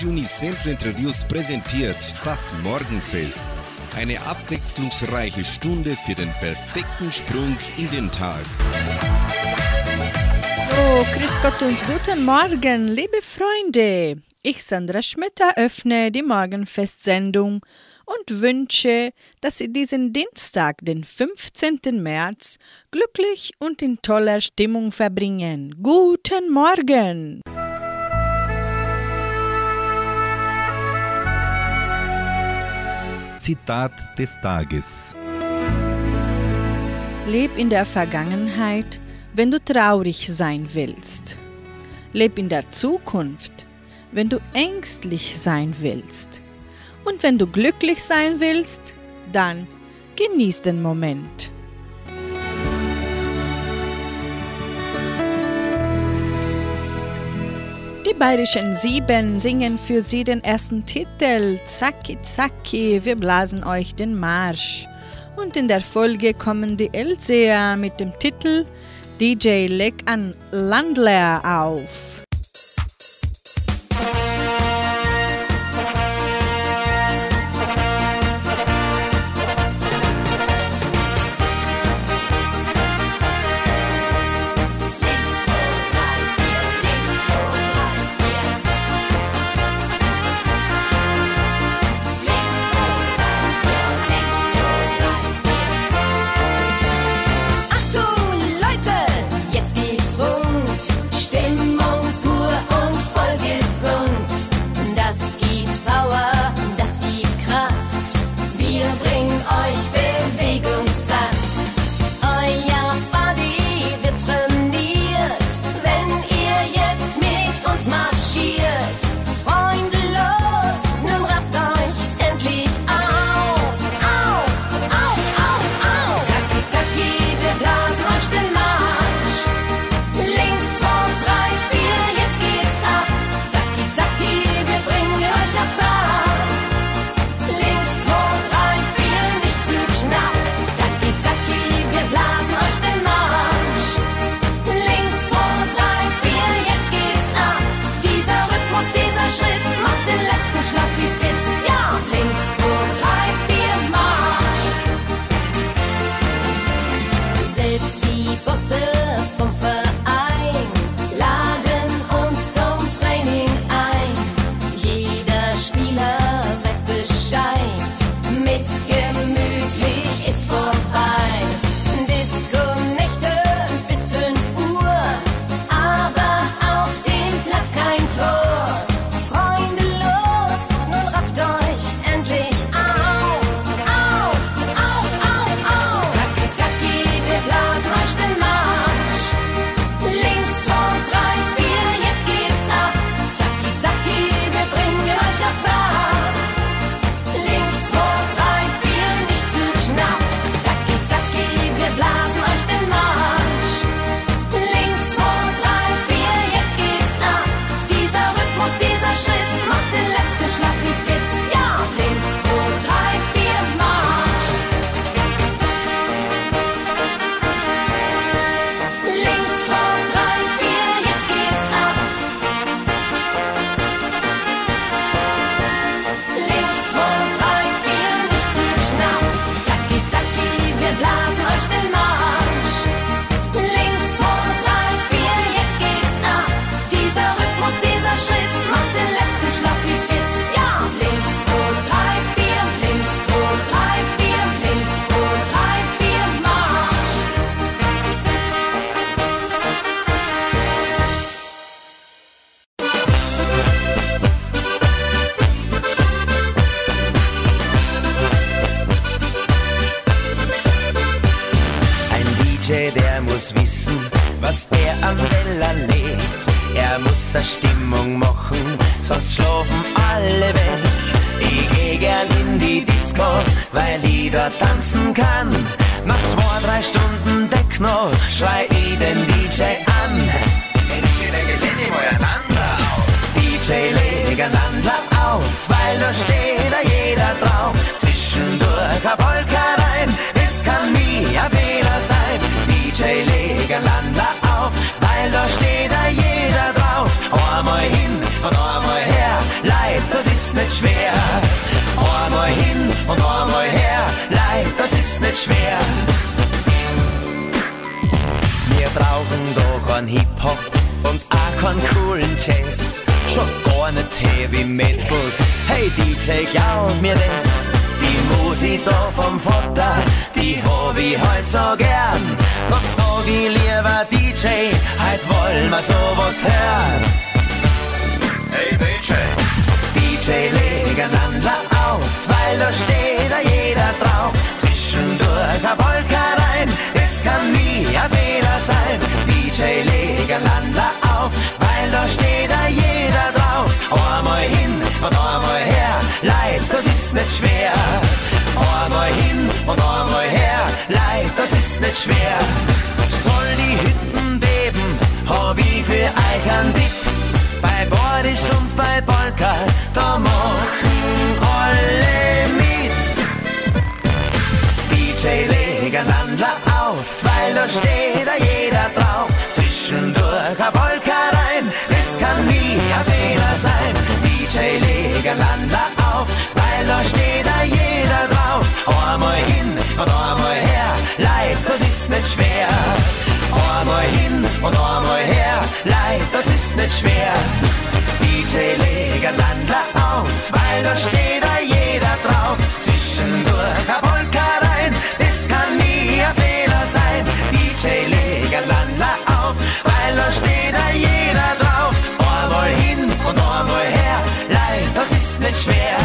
Radio Unicentro Interviews präsentiert das Morgenfest. Eine abwechslungsreiche Stunde für den perfekten Sprung in den Tag. Oh, grüß Gott und guten Morgen, liebe Freunde. Ich, Sandra Schmidt, eröffne die Morgenfestsendung und wünsche, dass Sie diesen Dienstag, den 15. März, glücklich und in toller Stimmung verbringen. Guten Morgen! Zitat des Tages. Leb in der Vergangenheit, wenn du traurig sein willst. Leb in der Zukunft, wenn du ängstlich sein willst. Und wenn du glücklich sein willst, dann genieß den Moment. Die bayerischen Sieben singen für Sie den ersten Titel Zacki Zacki, wir blasen euch den Marsch. Und in der Folge kommen die Elseer mit dem Titel DJ Leg an Landler auf. Leg einander auf, weil da steht da jeder drauf. Zwischendurch ein Polka rein, es kann nie ein Fehler sein. DJ, leg einander auf, weil da steht da jeder drauf. Einmal hin und einmal her, Leid, das ist nicht schwer. Einmal hin und einmal her, Leid, das ist nicht schwer. Soll die Hütten beben, hab ich für euch einen Tipp. Bei Bordisch und bei Polka, da machen alle mit. DJ leg einander auf, weil da steht da jeder drauf. Zwischendurch ein Polka rein, das kann nie ein Fehler sein. DJ leg einander auf, weil da steht da jeder drauf. Einmal hin und einmal her, Leid, das ist nicht schwer. Einmal hin und einmal her, Leid, das ist nicht schwer. DJ leg einander auf, weil da steht da jeder drauf. Zwischendurch ein Polka rein, das kann nie ein Fehler sein. DJ leg einander auf, weil da steht da jeder drauf. Einmal hin und einmal her, Leid, das ist nicht schwer.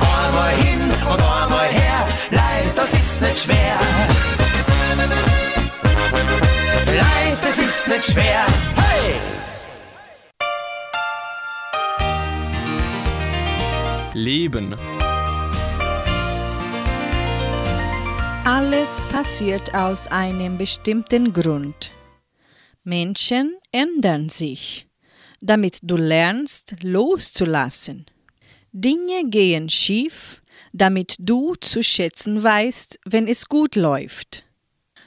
Einmal hin und einmal her, Leid, das ist nicht schwer. Schwer. Hey! Leben. Alles passiert aus einem bestimmten Grund. Menschen ändern sich, damit du lernst loszulassen. Dinge gehen schief, damit du zu schätzen weißt, wenn es gut läuft.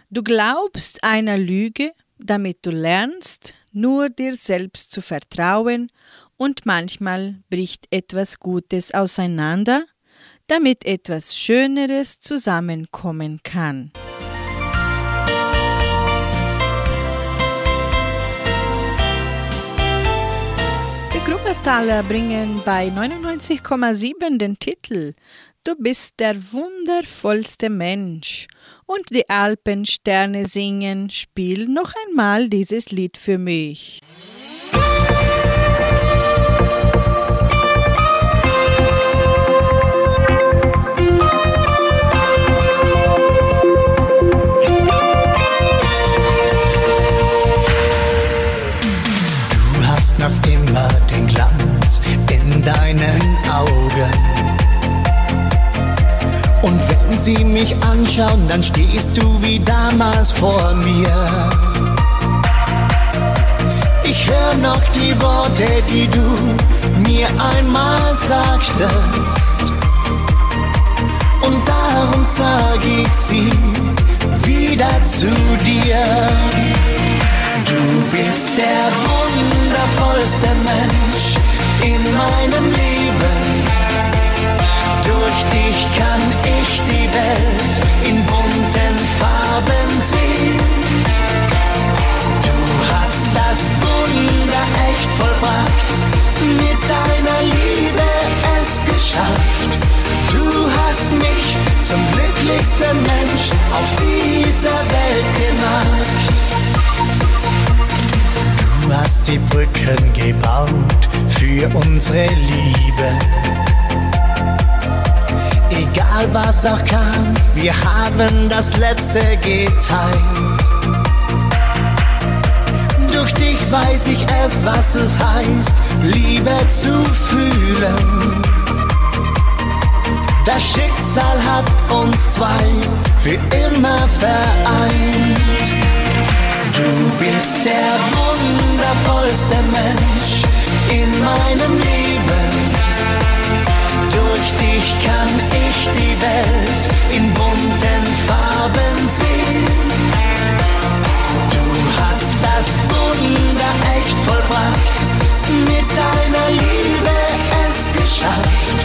Du glaubst einer Lüge, damit du lernst, nur dir selbst zu vertrauen und manchmal bricht etwas Gutes auseinander, damit etwas Schöneres zusammenkommen kann. Grubbertaler bringen bei 99,7 den Titel Du bist der wundervollste Mensch und die Alpensterne singen Spiel noch einmal dieses Lied für mich. Du sie mich anschauen, dann stehst du wie damals vor mir. Ich höre noch die Worte, die du mir einmal sagtest. Und darum sag ich sie wieder zu dir. Du bist der wundervollste Mensch in meinem Leben. Durch dich kann ich die Welt in bunten Farben sehen. Du hast das Wunder echt vollbracht, mit deiner Liebe es geschafft. Du hast mich zum glücklichsten Mensch auf dieser Welt gemacht. Du hast die Brücken gebaut für unsere Liebe. Was auch kam, wir haben das Letzte geteilt. Durch dich weiß ich erst, was es heißt, Liebe zu fühlen. Das Schicksal hat uns zwei für immer vereint. Du bist der wundervollste Mensch in meinem Leben. Durch dich kann ich die Welt in bunten Farben sehen. Du hast das Wunder echt vollbracht, mit deiner Liebe es geschafft.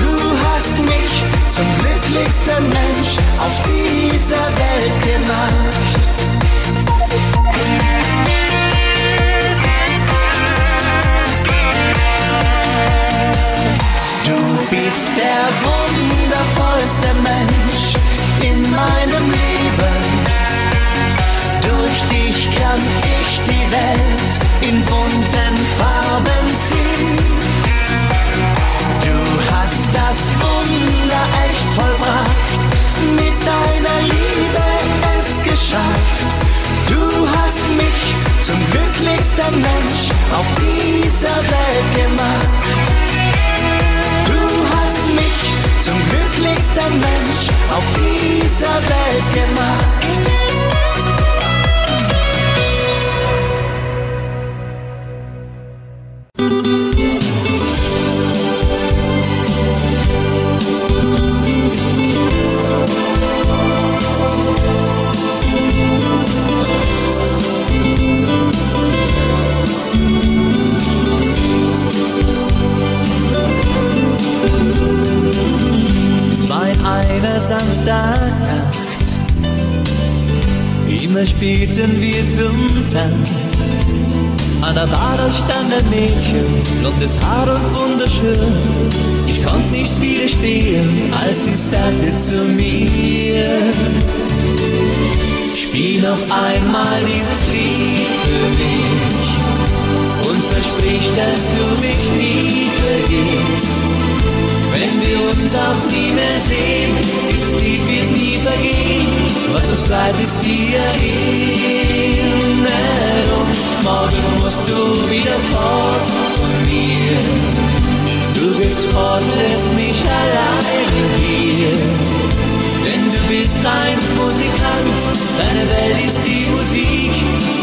Du hast mich zum glücklichsten Mensch auf dieser Welt gemacht. Bist der wundervollste Mensch in meinem Leben. Durch dich kann ich die Welt in bunten Farben sehen. Du hast das Wunder echt vollbracht, mit deiner Liebe es geschafft. Du hast mich zum glücklichsten Mensch auf dieser Welt gemacht. Zum glücklichsten Mensch auf dieser Welt gemacht. Samstagnacht. Immer spielten wir zum Tanz. An der Bar stand ein Mädchen, blondes Haar und wunderschön. Ich konnte nicht widerstehen, als sie sagte zu mir: Spiel noch einmal dieses Lied für mich und versprich, dass du mich nie vergisst. Wenn wir uns auch nie mehr sehen, dieses Lied wird nie vergehen. Was uns bleibt, ist die Erinnerung. Morgen musst du wieder fort von mir. Du bist fort, lässt mich alleine hier. Denn du bist ein Musikant, deine Welt ist die Musik,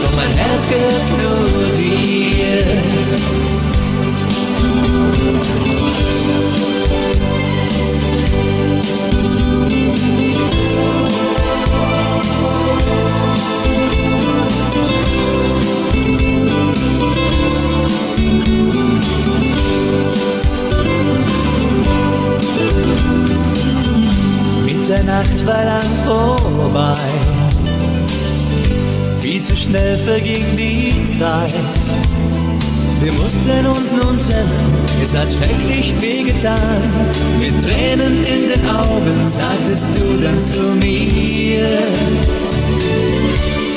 doch mein Herz gehört nur dir. Mitternacht war lang vorbei. Viel zu schnell verging die Zeit. Wir mussten uns nun trennen, es hat schrecklich wehgetan. Mit Tränen in den Augen sagtest du dann zu mir.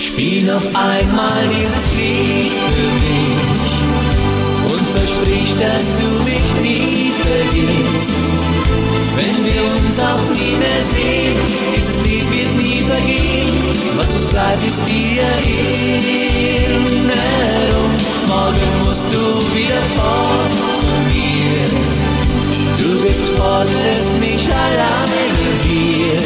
Spiel noch einmal dieses Lied für mich und versprich, dass du mich nie vergisst. Wenn wir uns auch nie mehr sehen, dieses Lied wird nie vergehen. Was uns bleibt, ist die Erinnerung. Musst du wieder fort von mir. Du bist fort, lässt mich alleine hier.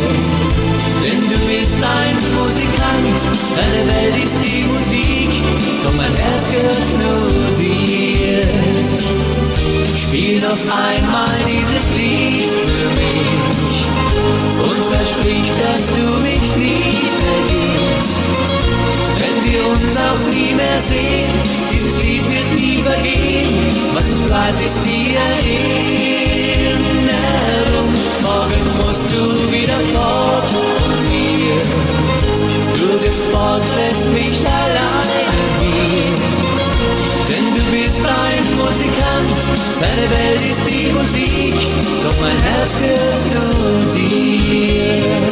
Denn du bist ein Musikant, deine Welt ist die Musik, doch mein Herz gehört nur dir. Spiel noch einmal dieses Lied für mich und versprich, dass du mich nie vergisst. Wenn wir uns auch nie mehr sehen, Lied wird nie vergehen. Was uns bleibt, ist die Erinnerung. Morgen musst du wieder fort von mir. Du bist fort, lässt mich alleine hier. Denn du bist ein Musikant, deine Welt ist die Musik, doch mein Herz gehört nur dir.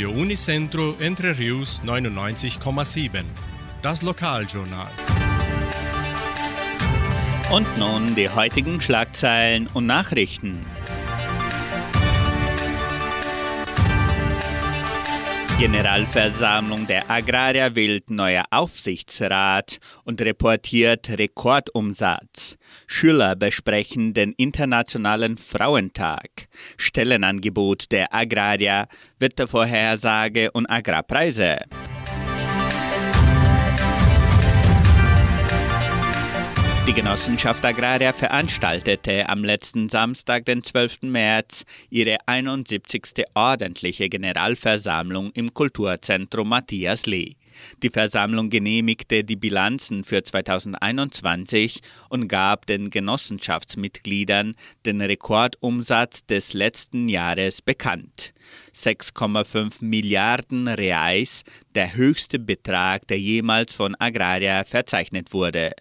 Radio Unicentro Entre Rius 99,7. Das Lokaljournal. Und nun die heutigen Schlagzeilen und Nachrichten. Generalversammlung der Agrarier wählt neuer Aufsichtsrat und reportiert Rekordumsatz. Schüler besprechen den Internationalen Frauentag. Stellenangebot der Agrarier, Wettervorhersage und Agrarpreise. Die Genossenschaft Agraria veranstaltete am letzten Samstag, den 12. März, ihre 71. ordentliche Generalversammlung im Kulturzentrum Matthias Lee. Die Versammlung genehmigte die Bilanzen für 2021 und gab den Genossenschaftsmitgliedern den Rekordumsatz des letzten Jahres bekannt. 6,5 Milliarden Reais, der höchste Betrag, der jemals von Agraria verzeichnet wurde.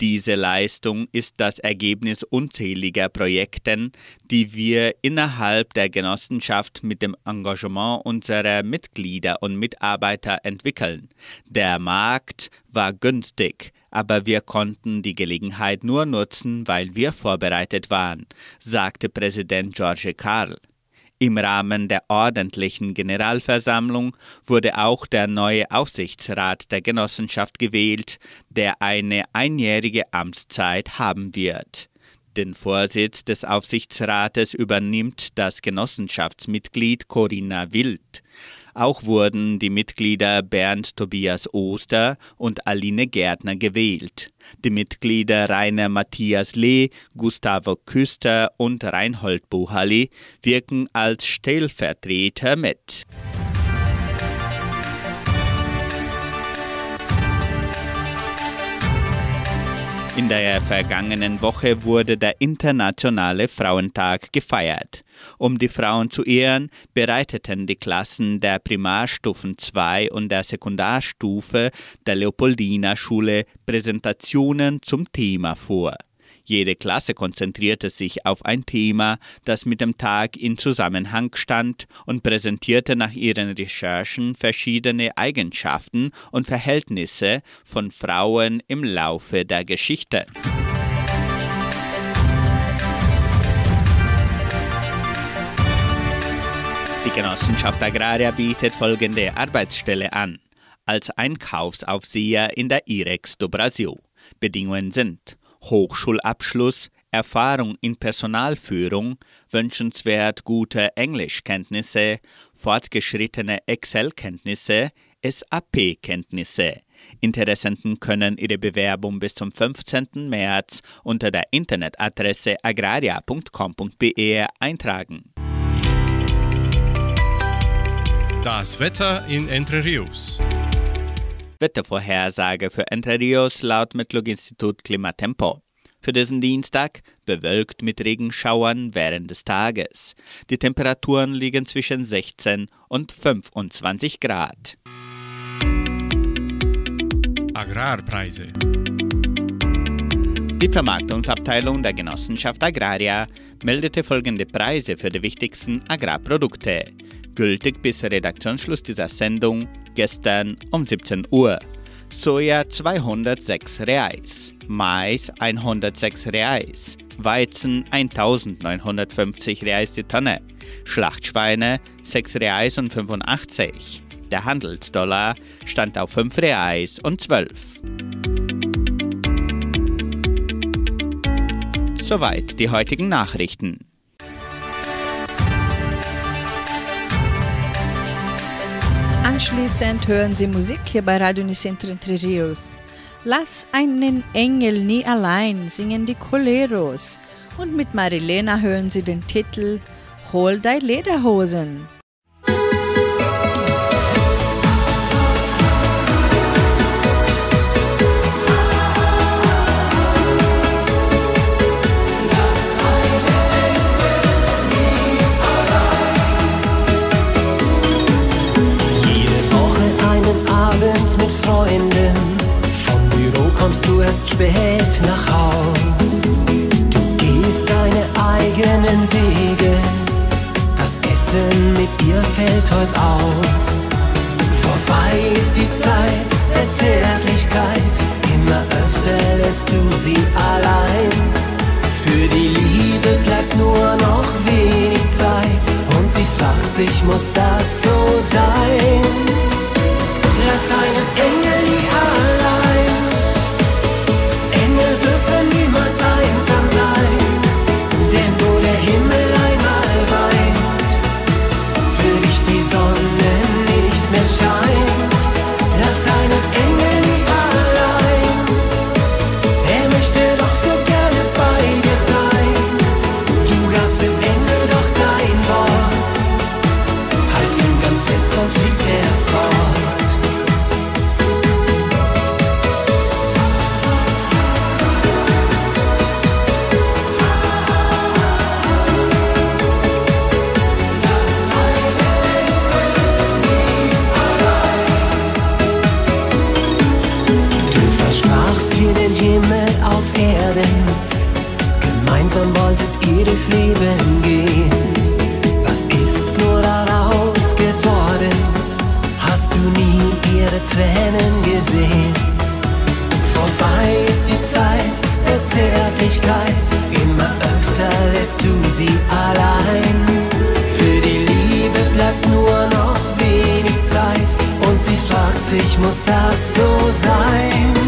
Diese Leistung ist das Ergebnis unzähliger Projekten, die wir innerhalb der Genossenschaft mit dem Engagement unserer Mitglieder und Mitarbeiter entwickeln. Der Markt war günstig, aber wir konnten die Gelegenheit nur nutzen, weil wir vorbereitet waren, sagte Präsident George Karl. Im Rahmen der ordentlichen Generalversammlung wurde auch der neue Aufsichtsrat der Genossenschaft gewählt, der eine einjährige Amtszeit haben wird. Den Vorsitz des Aufsichtsrates übernimmt das Genossenschaftsmitglied Corinna Wild. Auch wurden die Mitglieder Bernd Tobias Oster und Aline Gärtner gewählt. Die Mitglieder Rainer Matthias Lee, Gustavo Küster und Reinhold Buchali wirken als Stellvertreter mit. In der vergangenen Woche wurde der Internationale Frauentag gefeiert. Um die Frauen zu ehren, bereiteten die Klassen der Primarstufen 2 und der Sekundarstufe der Leopoldina Schule Präsentationen zum Thema vor. Jede Klasse konzentrierte sich auf ein Thema, das mit dem Tag in Zusammenhang stand und präsentierte nach ihren Recherchen verschiedene Eigenschaften und Verhältnisse von Frauen im Laufe der Geschichte. Genossenschaft Agraria bietet folgende Arbeitsstelle an. Als Einkaufsaufseher in der IREX do Brasil. Bedingungen sind Hochschulabschluss, Erfahrung in Personalführung, wünschenswert gute Englischkenntnisse, fortgeschrittene Excel-Kenntnisse, SAP-Kenntnisse. Interessenten können ihre Bewerbung bis zum 15. März unter der Internetadresse agraria.com.br eintragen. Das Wetter in Entre Rios. Wettervorhersage für Entre Rios laut Metlog-Institut Klimatempo. Für diesen Dienstag bewölkt mit Regenschauern während des Tages. Die Temperaturen liegen zwischen 16 und 25 Grad. Agrarpreise. Die Vermarktungsabteilung der Genossenschaft Agraria meldete folgende Preise für die wichtigsten Agrarprodukte. Gültig bis Redaktionsschluss dieser Sendung gestern um 17 Uhr. Soja 206 Reais, Mais 106 Reais, Weizen 1950 Reais die Tonne, Schlachtschweine 6 Reais und 85. Der Handelsdollar stand auf 5 Reais und 12. Soweit die heutigen Nachrichten. Anschließend hören Sie Musik hier bei Radio Unicentro Entre Rios. Lass einen Engel nie allein, singen die Coleros. Und mit Marilena hören Sie den Titel Hol dein Lederhosen. Erst spät nach Haus. Du gehst deine eigenen Wege. Das Essen mit ihr fällt heute aus. Vorbei ist die Zeit der Zärtlichkeit. Immer öfter lässt du sie allein. Für die Liebe bleibt nur noch wenig Zeit. Und sie fragt sich, muss das so sein? lass einen Engel nie Tränen gesehen. Vorbei ist die Zeit der Zärtlichkeit, immer öfter lässt du sie allein. Für die Liebe bleibt nur noch wenig Zeit und sie fragt sich, muss das so sein?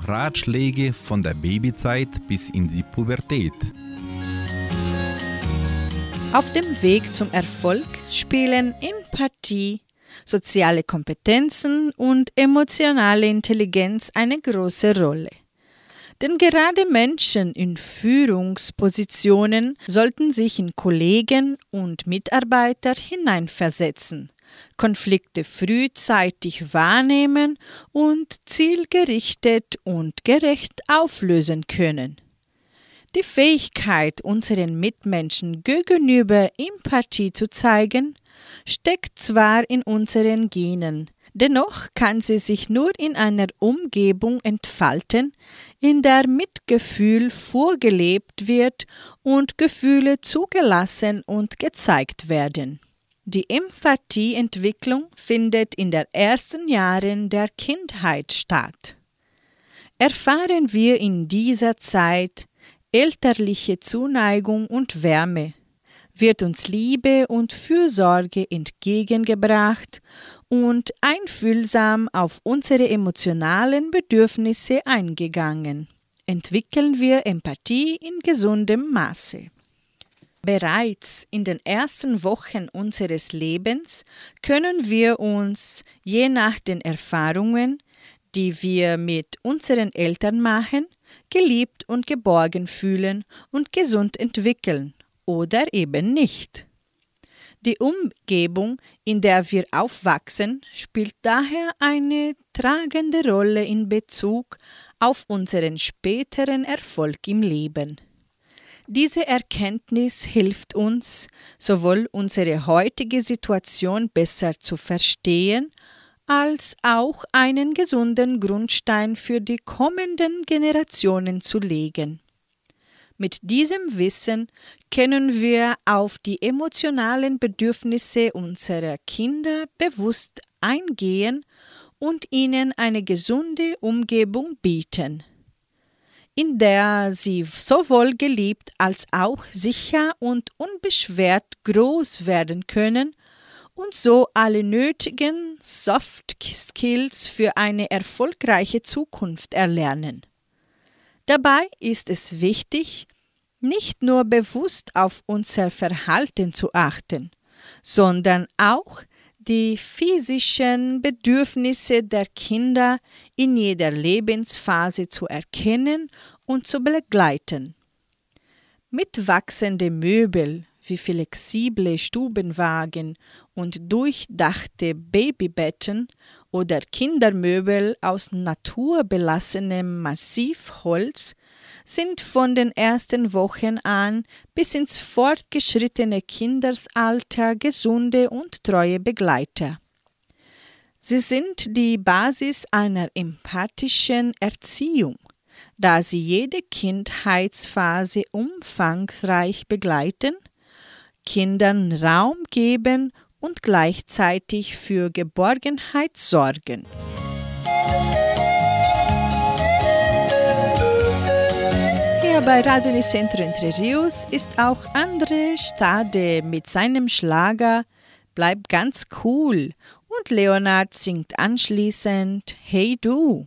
Ratschläge von der Babyzeit bis in die Pubertät. Auf dem Weg zum Erfolg spielen Empathie, soziale Kompetenzen und emotionale Intelligenz eine große Rolle. Denn gerade Menschen in Führungspositionen sollten sich in Kollegen und Mitarbeiter hineinversetzen Konflikte frühzeitig wahrnehmen und zielgerichtet und gerecht auflösen können. Die Fähigkeit, unseren Mitmenschen gegenüber Empathie zu zeigen, steckt zwar in unseren Genen, dennoch kann sie sich nur in einer Umgebung entfalten, in der Mitgefühl vorgelebt wird und Gefühle zugelassen und gezeigt werden. Die Empathieentwicklung findet in den ersten Jahren der Kindheit statt. Erfahren wir in dieser Zeit elterliche Zuneigung und Wärme, wird uns Liebe und Fürsorge entgegengebracht und einfühlsam auf unsere emotionalen Bedürfnisse eingegangen. Entwickeln wir Empathie in gesundem Maße. Bereits in den ersten Wochen unseres Lebens können wir uns, je nach den Erfahrungen, die wir mit unseren Eltern machen, geliebt und geborgen fühlen und gesund entwickeln oder eben nicht. Die Umgebung, in der wir aufwachsen, spielt daher eine tragende Rolle in Bezug auf unseren späteren Erfolg im Leben. Diese Erkenntnis hilft uns, sowohl unsere heutige Situation besser zu verstehen, als auch einen gesunden Grundstein für die kommenden Generationen zu legen. Mit diesem Wissen können wir auf die emotionalen Bedürfnisse unserer Kinder bewusst eingehen und ihnen eine gesunde Umgebung bieten, in der sie sowohl geliebt als auch sicher und unbeschwert groß werden können und so alle nötigen Soft Skills für eine erfolgreiche Zukunft erlernen. Dabei ist es wichtig, nicht nur bewusst auf unser Verhalten zu achten, sondern auch die physischen Bedürfnisse der Kinder in jeder Lebensphase zu erkennen und zu begleiten. Mit wachsenden Möbel wie flexible Stubenwagen und durchdachte Babybetten oder Kindermöbel aus naturbelassenem Massivholz sind von den ersten Wochen an bis ins fortgeschrittene Kindesalter gesunde und treue Begleiter. Sie sind die Basis einer empathischen Erziehung, da sie jede Kindheitsphase umfangreich begleiten, Kindern Raum geben und gleichzeitig für Geborgenheit sorgen. Hier bei Radio Unicentro Entre Rios ist auch André Stade mit seinem Schlager Bleib ganz cool und Leonard singt anschließend Hey du.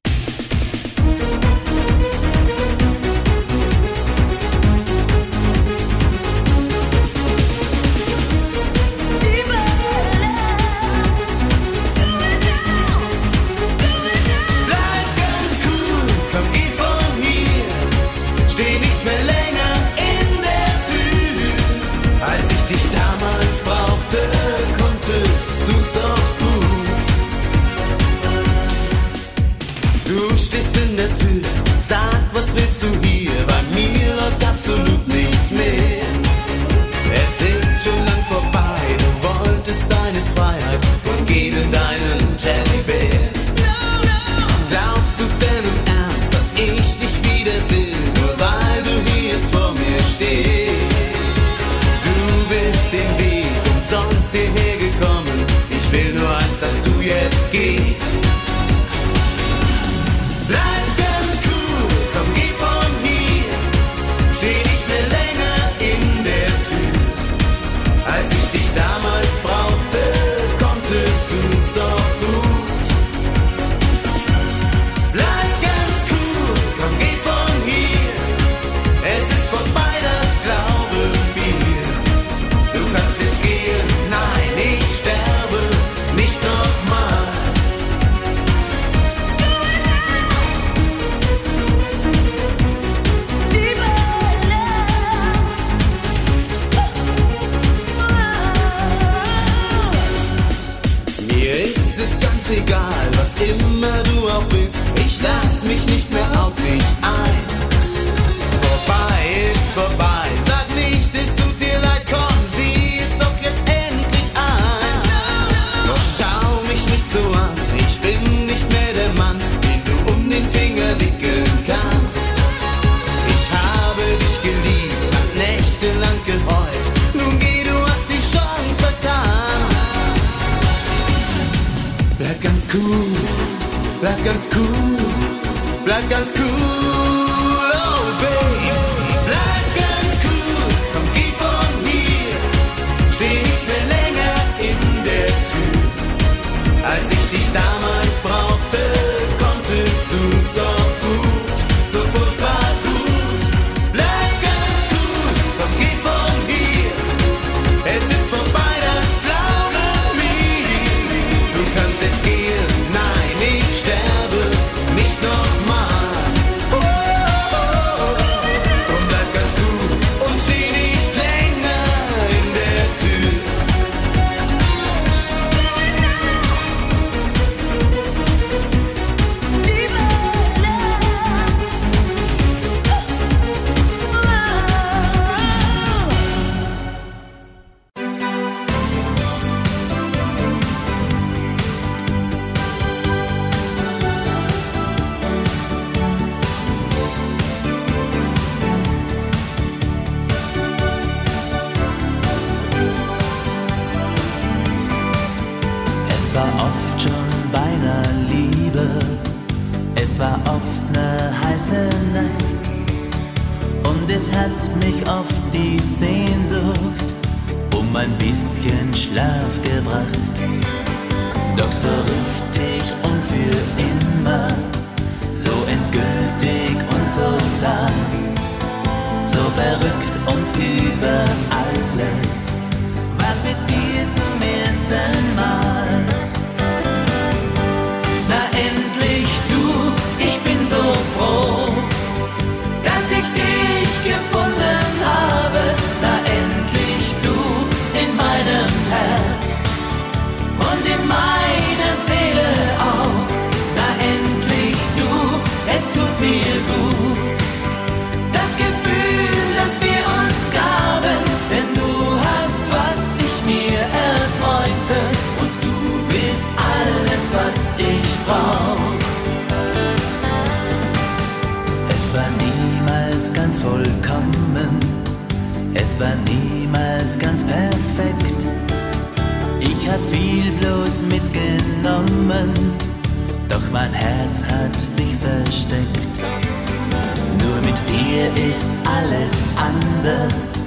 alles anders,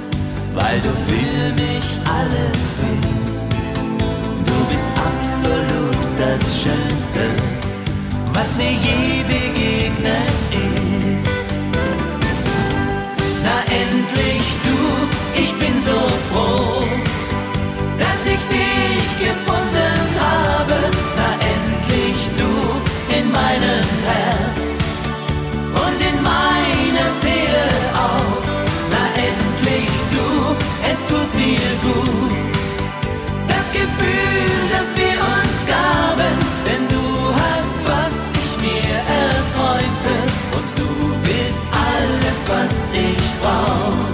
weil du für mich alles bist. Du bist absolut das Schönste, was mir je begegnet. gut. Das Gefühl, das wir uns gaben, denn du hast, was ich mir erträumte. Und du bist alles, was ich brauch.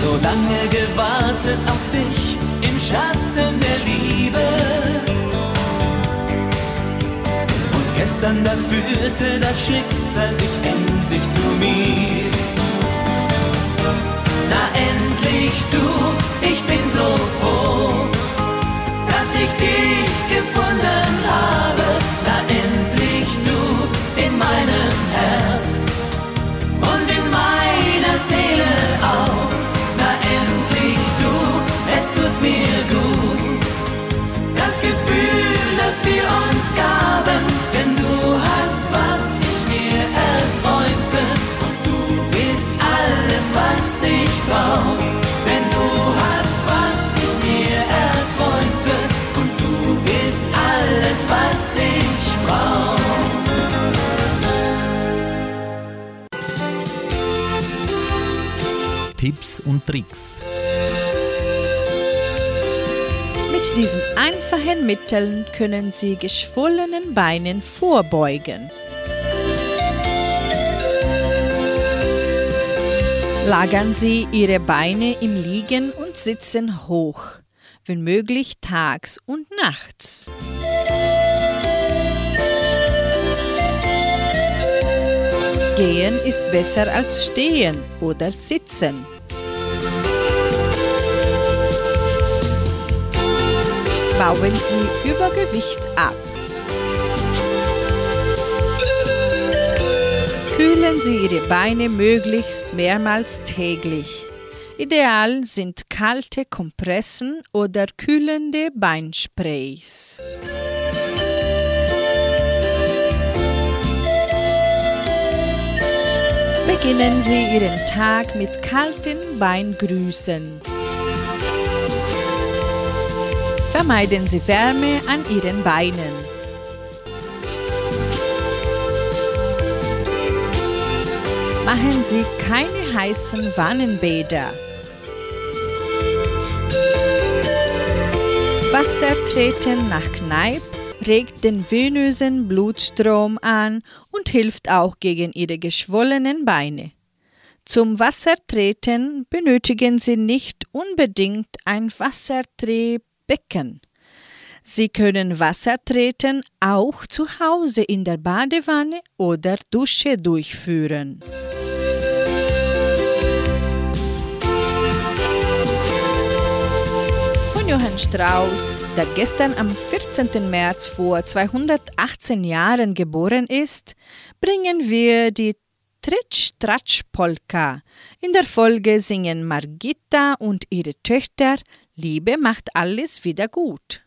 So lange gewartet auf dich im Schatten der Liebe. Und gestern da führte das Schicksal dich endlich zu mir. ich du, ich bin so froh, dass ich dich Und Tricks. Mit diesen einfachen Mitteln können Sie geschwollenen Beinen vorbeugen. Lagern Sie Ihre Beine im Liegen und Sitzen hoch, wenn möglich tags und nachts. Gehen ist besser als stehen oder sitzen. Bauen sie Übergewicht ab. Kühlen Sie Ihre Beine möglichst mehrmals täglich. Ideal sind kalte Kompressen oder kühlende Beinsprays. Beginnen Sie Ihren Tag mit kalten Beingrüßen. Vermeiden Sie Wärme an Ihren Beinen. Machen Sie keine heißen Wannenbäder. Wassertreten nach Kneipp regt den venösen Blutstrom an und hilft auch gegen Ihre geschwollenen Beine. Zum Wassertreten benötigen Sie nicht unbedingt ein Wassertretbecken. Sie können Wassertreten auch zu Hause in der Badewanne oder Dusche durchführen. Von Johann Strauss, der gestern am 14. März vor 218 Jahren geboren ist, bringen wir die Tritsch-Tratsch-Polka. In der Folge singen Margitta und ihre Töchter Liebe macht alles wieder gut.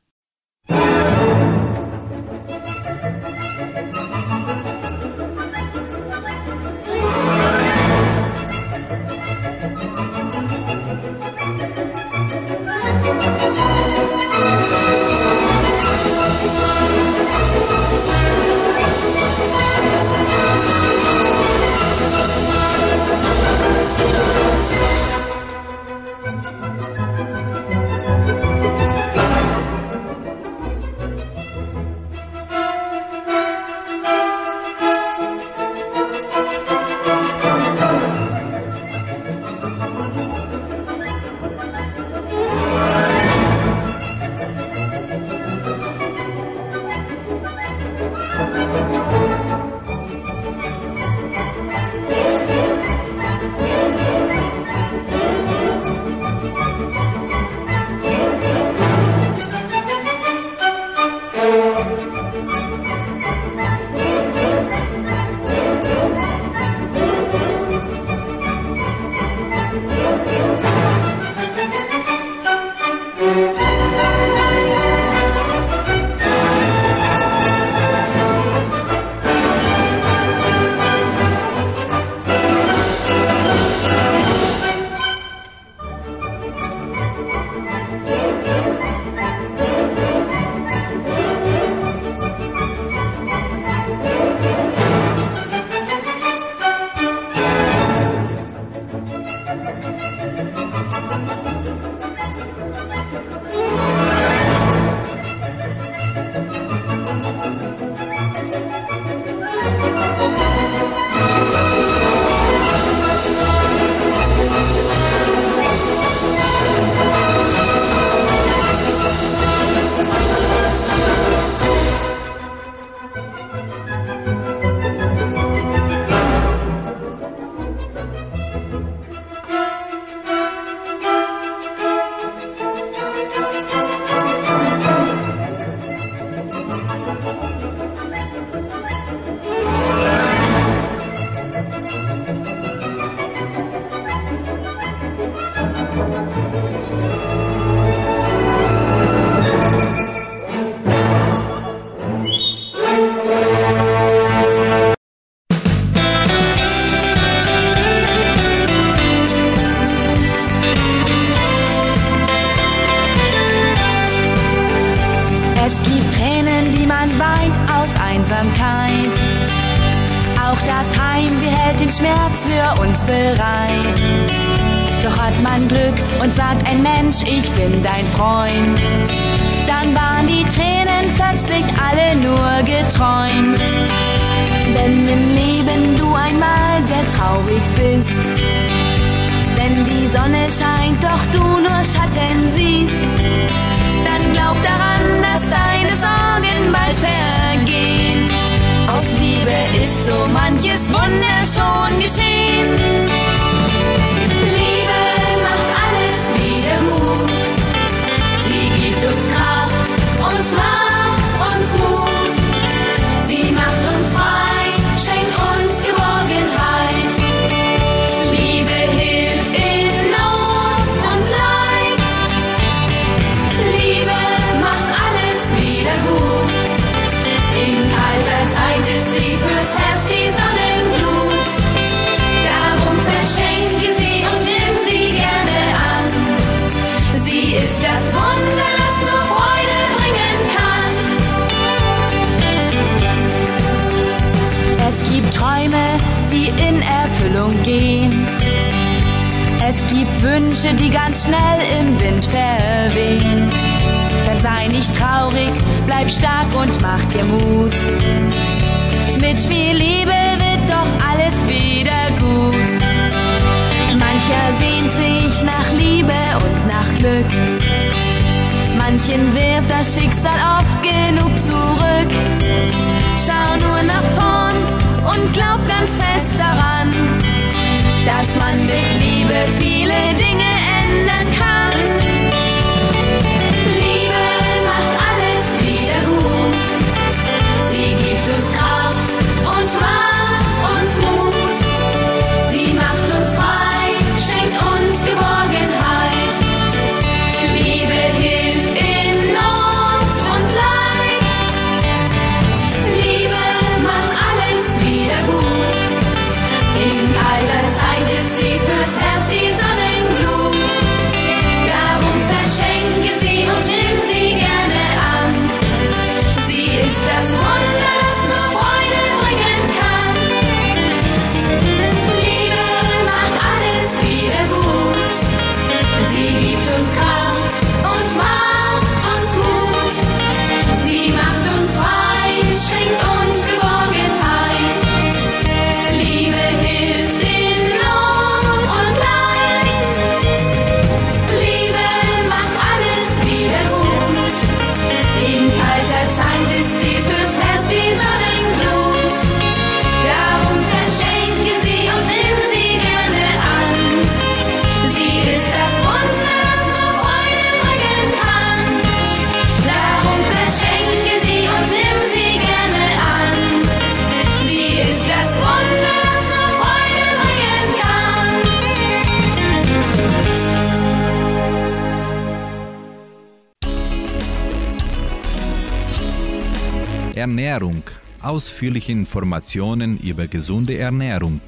Ernährung. Ausführliche Informationen über gesunde Ernährung.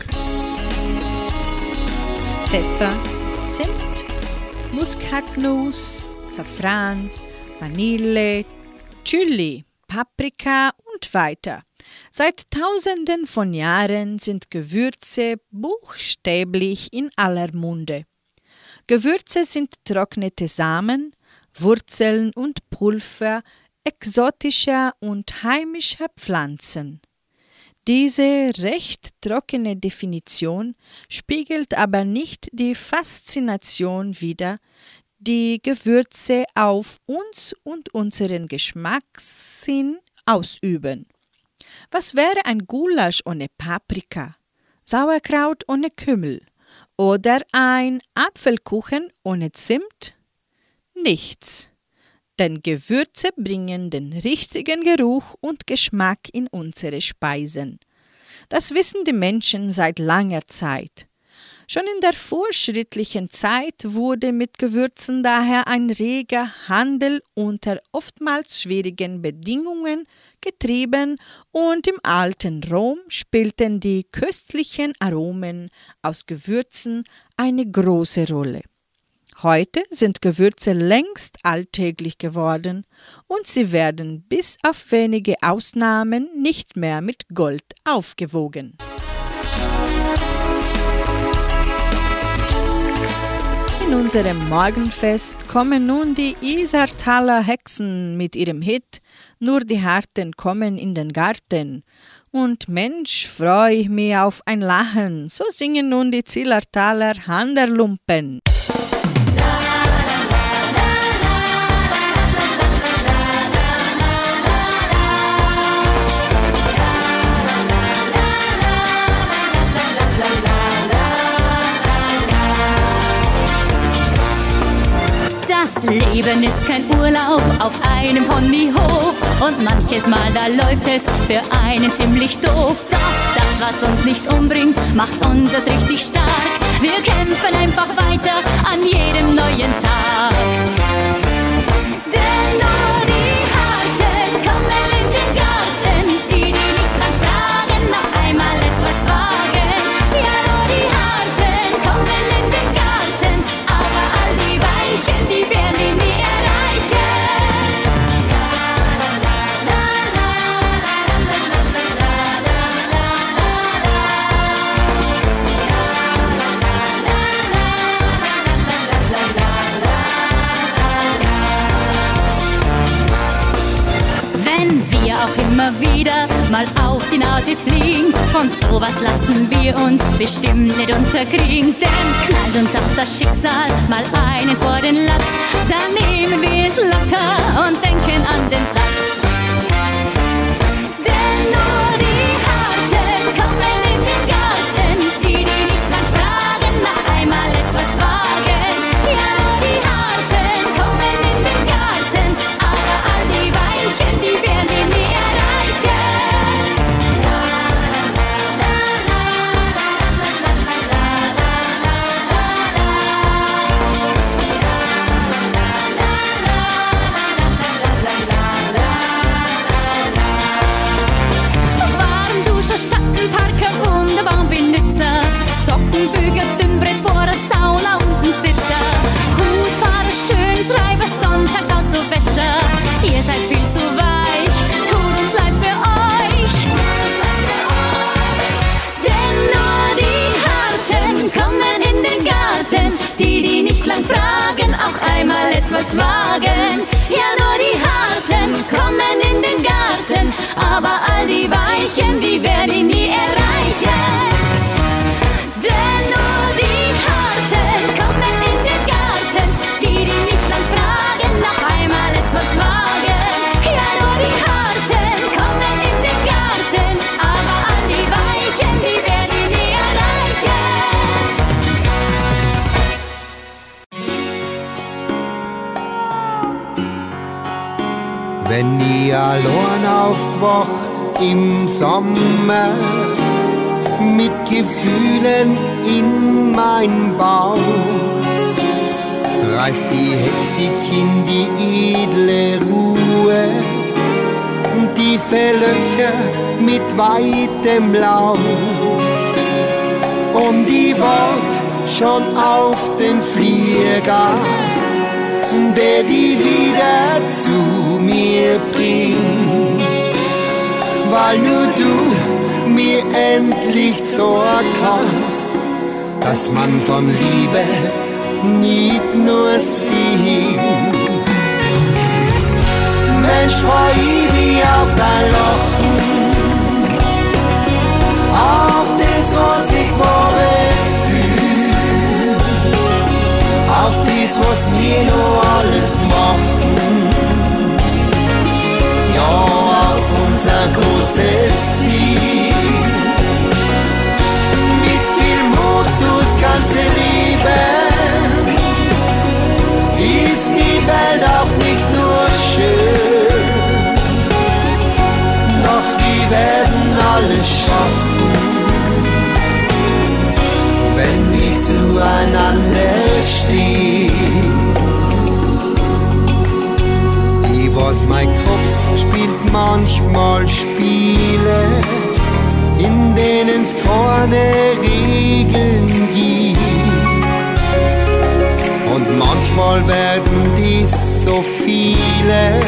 Pfeffer, Zimt, Muskatnuss, Safran, Vanille, Chili, Paprika und weiter. Seit Tausenden von Jahren sind Gewürze buchstäblich in aller Munde. Gewürze sind trocknete Samen, Wurzeln und Pulver exotischer und heimischer Pflanzen. Diese recht trockene Definition spiegelt aber nicht die Faszination wider, die Gewürze auf uns und unseren Geschmackssinn ausüben. Was wäre ein Gulasch ohne Paprika, Sauerkraut ohne Kümmel oder ein Apfelkuchen ohne Zimt? Nichts denn Gewürze bringen den richtigen Geruch und Geschmack in unsere Speisen. Das wissen die Menschen seit langer Zeit. Schon in der vorschrittlichen Zeit wurde mit Gewürzen daher ein reger Handel unter oftmals schwierigen Bedingungen getrieben und im alten Rom spielten die köstlichen Aromen aus Gewürzen eine große Rolle. Heute sind Gewürze längst alltäglich geworden und sie werden bis auf wenige Ausnahmen nicht mehr mit Gold aufgewogen. In unserem Morgenfest kommen nun die Isartaler Hexen mit ihrem Hit Nur die Harten kommen in den Garten. Und Mensch, freu ich mich auf ein Lachen, so singen nun die Zillertaler Handerlumpen. Das Leben ist kein Urlaub auf einem Ponyhof und manches Mal da läuft es für einen ziemlich doof. Doch das, was uns nicht umbringt, macht uns erst richtig stark. Wir kämpfen einfach weiter an jedem neuen Tag. Wieder mal auf die Nase fliegen. Von sowas lassen wir uns bestimmt nicht unterkriegen. Denn knallt uns auch das Schicksal mal einen vor den Latz. Dann nehmen wir es locker und denken an den Satz. Etwas wagen. Ja, nur die Harten kommen in den Garten. Aber all die Weichen, die werden ihn nie erreichen. Allein aufwach im Sommer. Mit Gefühlen in mein Bauch, reißt die Hektik in die edle Ruhe, tiefe Löcher mit weitem Lauf. Und ich wart schon auf den Flieger der die wieder zu mir bringt, weil nur du mir endlich Sorg hast, dass man von Liebe nicht nur singt. Mensch, freu ich auf dein Lachen, auf das, was ich vorher auf das, was wir noch alles machen. Großes Ziel. Mit viel Mut durchs ganze Leben ist die Welt auch nicht nur schön. Doch wir werden alles schaffen, wenn wir zueinander stehen. Weiß, mein Kopf spielt manchmal Spiele, in denen es keine Regeln gibt. Und manchmal werden dies so viele,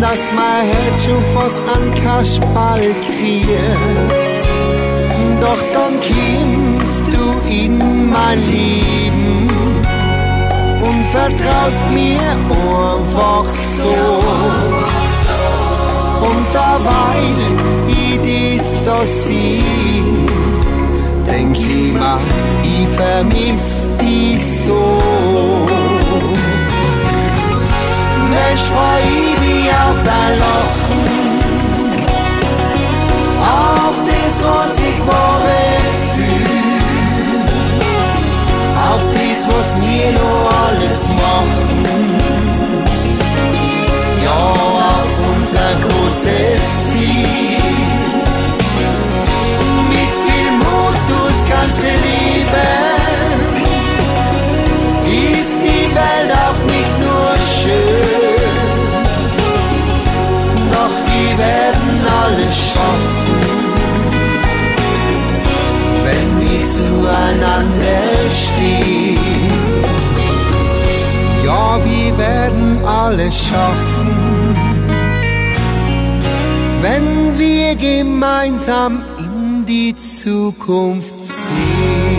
dass mein Herz schon fast an Kasperl kriegt. Doch dann kommst du in mein Leben und vertraust mir einfach so. Daweil ich dies da sieh, denk ich mir, ich vermiss dich so. Mensch, freu ich mich auf dein Lachen, auf das, was ich vorher schaffen, wenn wir zueinander stehen. Ja, wir werden alles schaffen, wenn wir gemeinsam in die Zukunft sehen.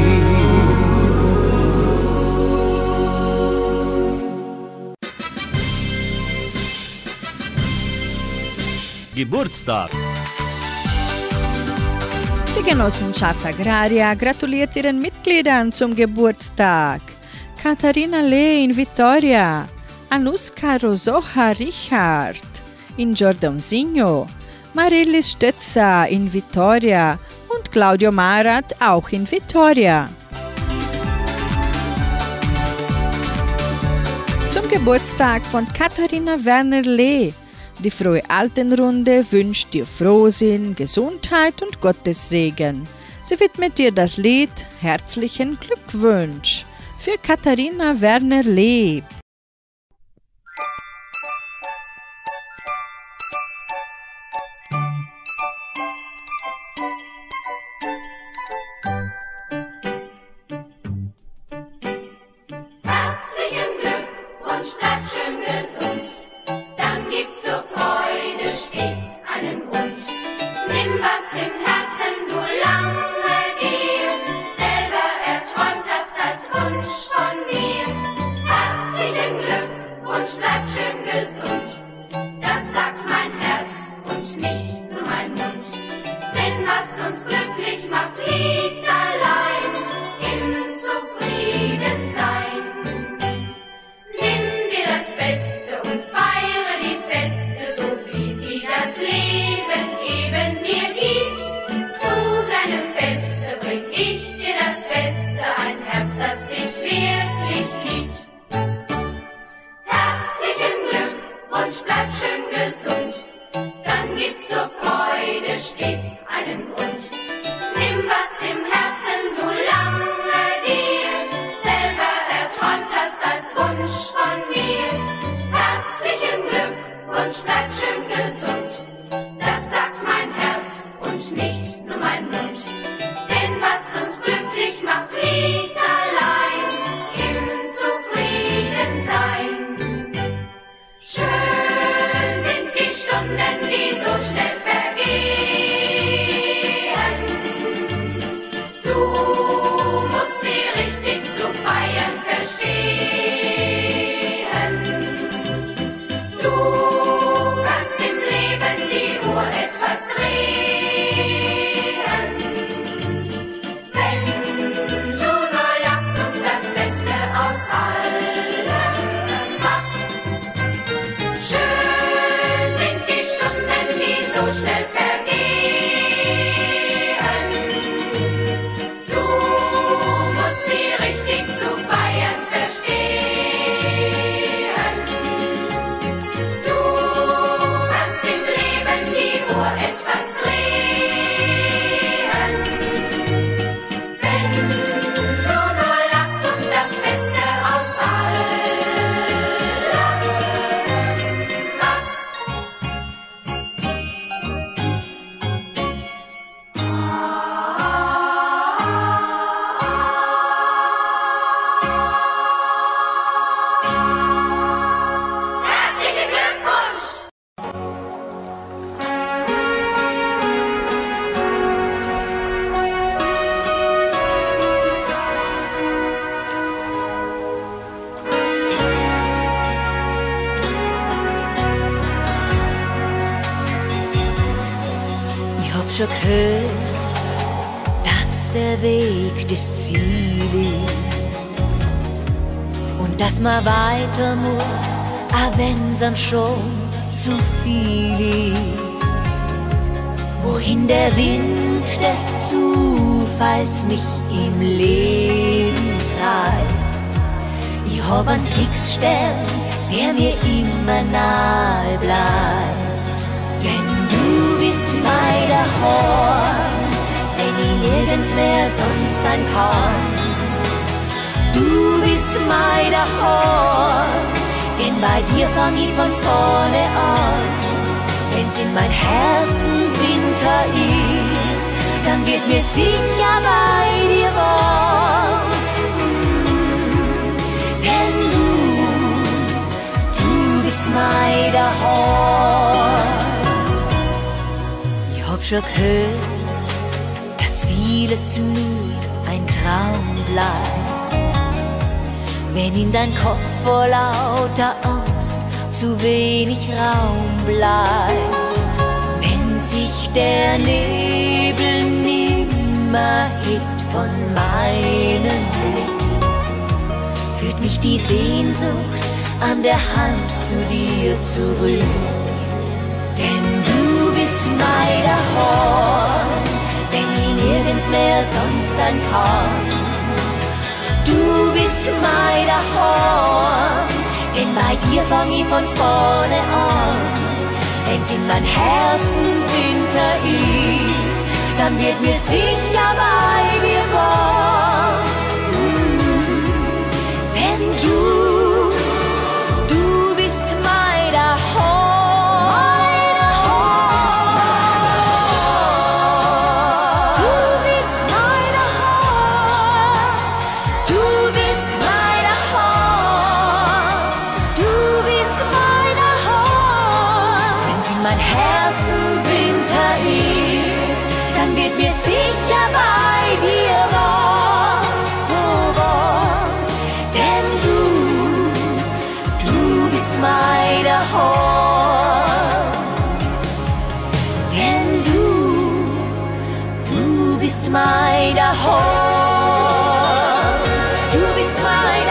Geburtstag. Die Genossenschaft Agraria gratuliert ihren Mitgliedern zum Geburtstag. Katharina Lee in Vitoria, Anuska Rosoha Richard in Giordonsinho, Marilis Stötzer in Vitoria und Claudio Marat auch in Vitoria. Zum Geburtstag von Katharina Werner-Lee. Die frohe Altenrunde wünscht dir Frohsinn, Gesundheit und Gottes Segen. Sie widmet dir das Lied Herzlichen Glückwunsch für Katharina Werner-Lee. Herzlichen weiter muss, auch wenn's dann schon zu viel ist. Wohin der Wind des Zufalls mich im Leben treibt. Ich hab einen Fixstern, der mir immer nahe bleibt. Denn du bist mein Horn, wenn ich nirgends mehr sonst sein kann. Du bist mein Horn, denn bei dir fang ich von vorne an. Wenn's in mein Herzen Winter ist, dann wird mir sicher bei dir warm. Denn du, du bist mein Horn. Ich hab schon gehört, dass vieles nur ein Traum bleibt. Wenn in dein Kopf vor lauter Angst zu wenig Raum bleibt. der Nebel nimmer hebt von meinem Blick, führt mich die Sehnsucht an der Hand zu dir zurück. Denn du bist mein Horn, wenn ich nirgends mehr sonst sein kann. Du bist mein Horn, denn bei dir fang ich von vorne an. Wenn's in mein Herzen Winter ist, dann wird mir sicher bei dir warm. Bist mein Horn. Denn du, du bist mein Horn. Du bist mein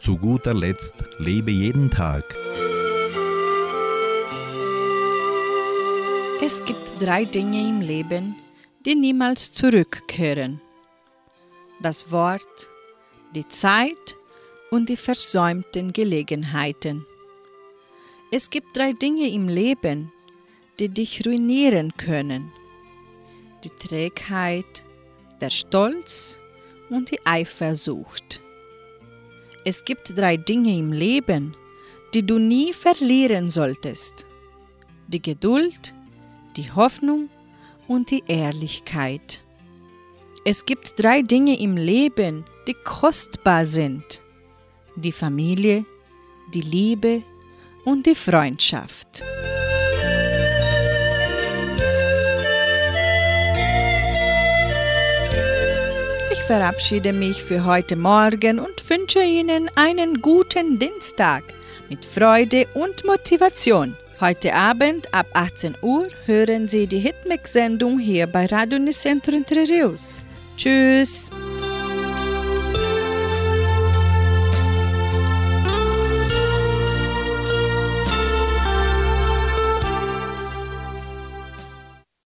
Zu guter Letzt lebe jeden Tag. Es gibt drei Dinge im Leben, die niemals zurückkehren. Das Wort, die Zeit und die versäumten Gelegenheiten. Es gibt drei Dinge im Leben, die dich ruinieren können. Die Trägheit, der Stolz und die Eifersucht. Es gibt drei Dinge im Leben, die du nie verlieren solltest. Die Geduld, die Hoffnung und die Ehrlichkeit. Es gibt drei Dinge im Leben, die kostbar sind. Die Familie, die Liebe und die Freundschaft. Verabschiede mich für heute Morgen und wünsche Ihnen einen guten Dienstag mit Freude und Motivation. Heute Abend ab 18 Uhr hören Sie die Hitmix-Sendung hier bei Radio Nicentro Entre. Tschüss!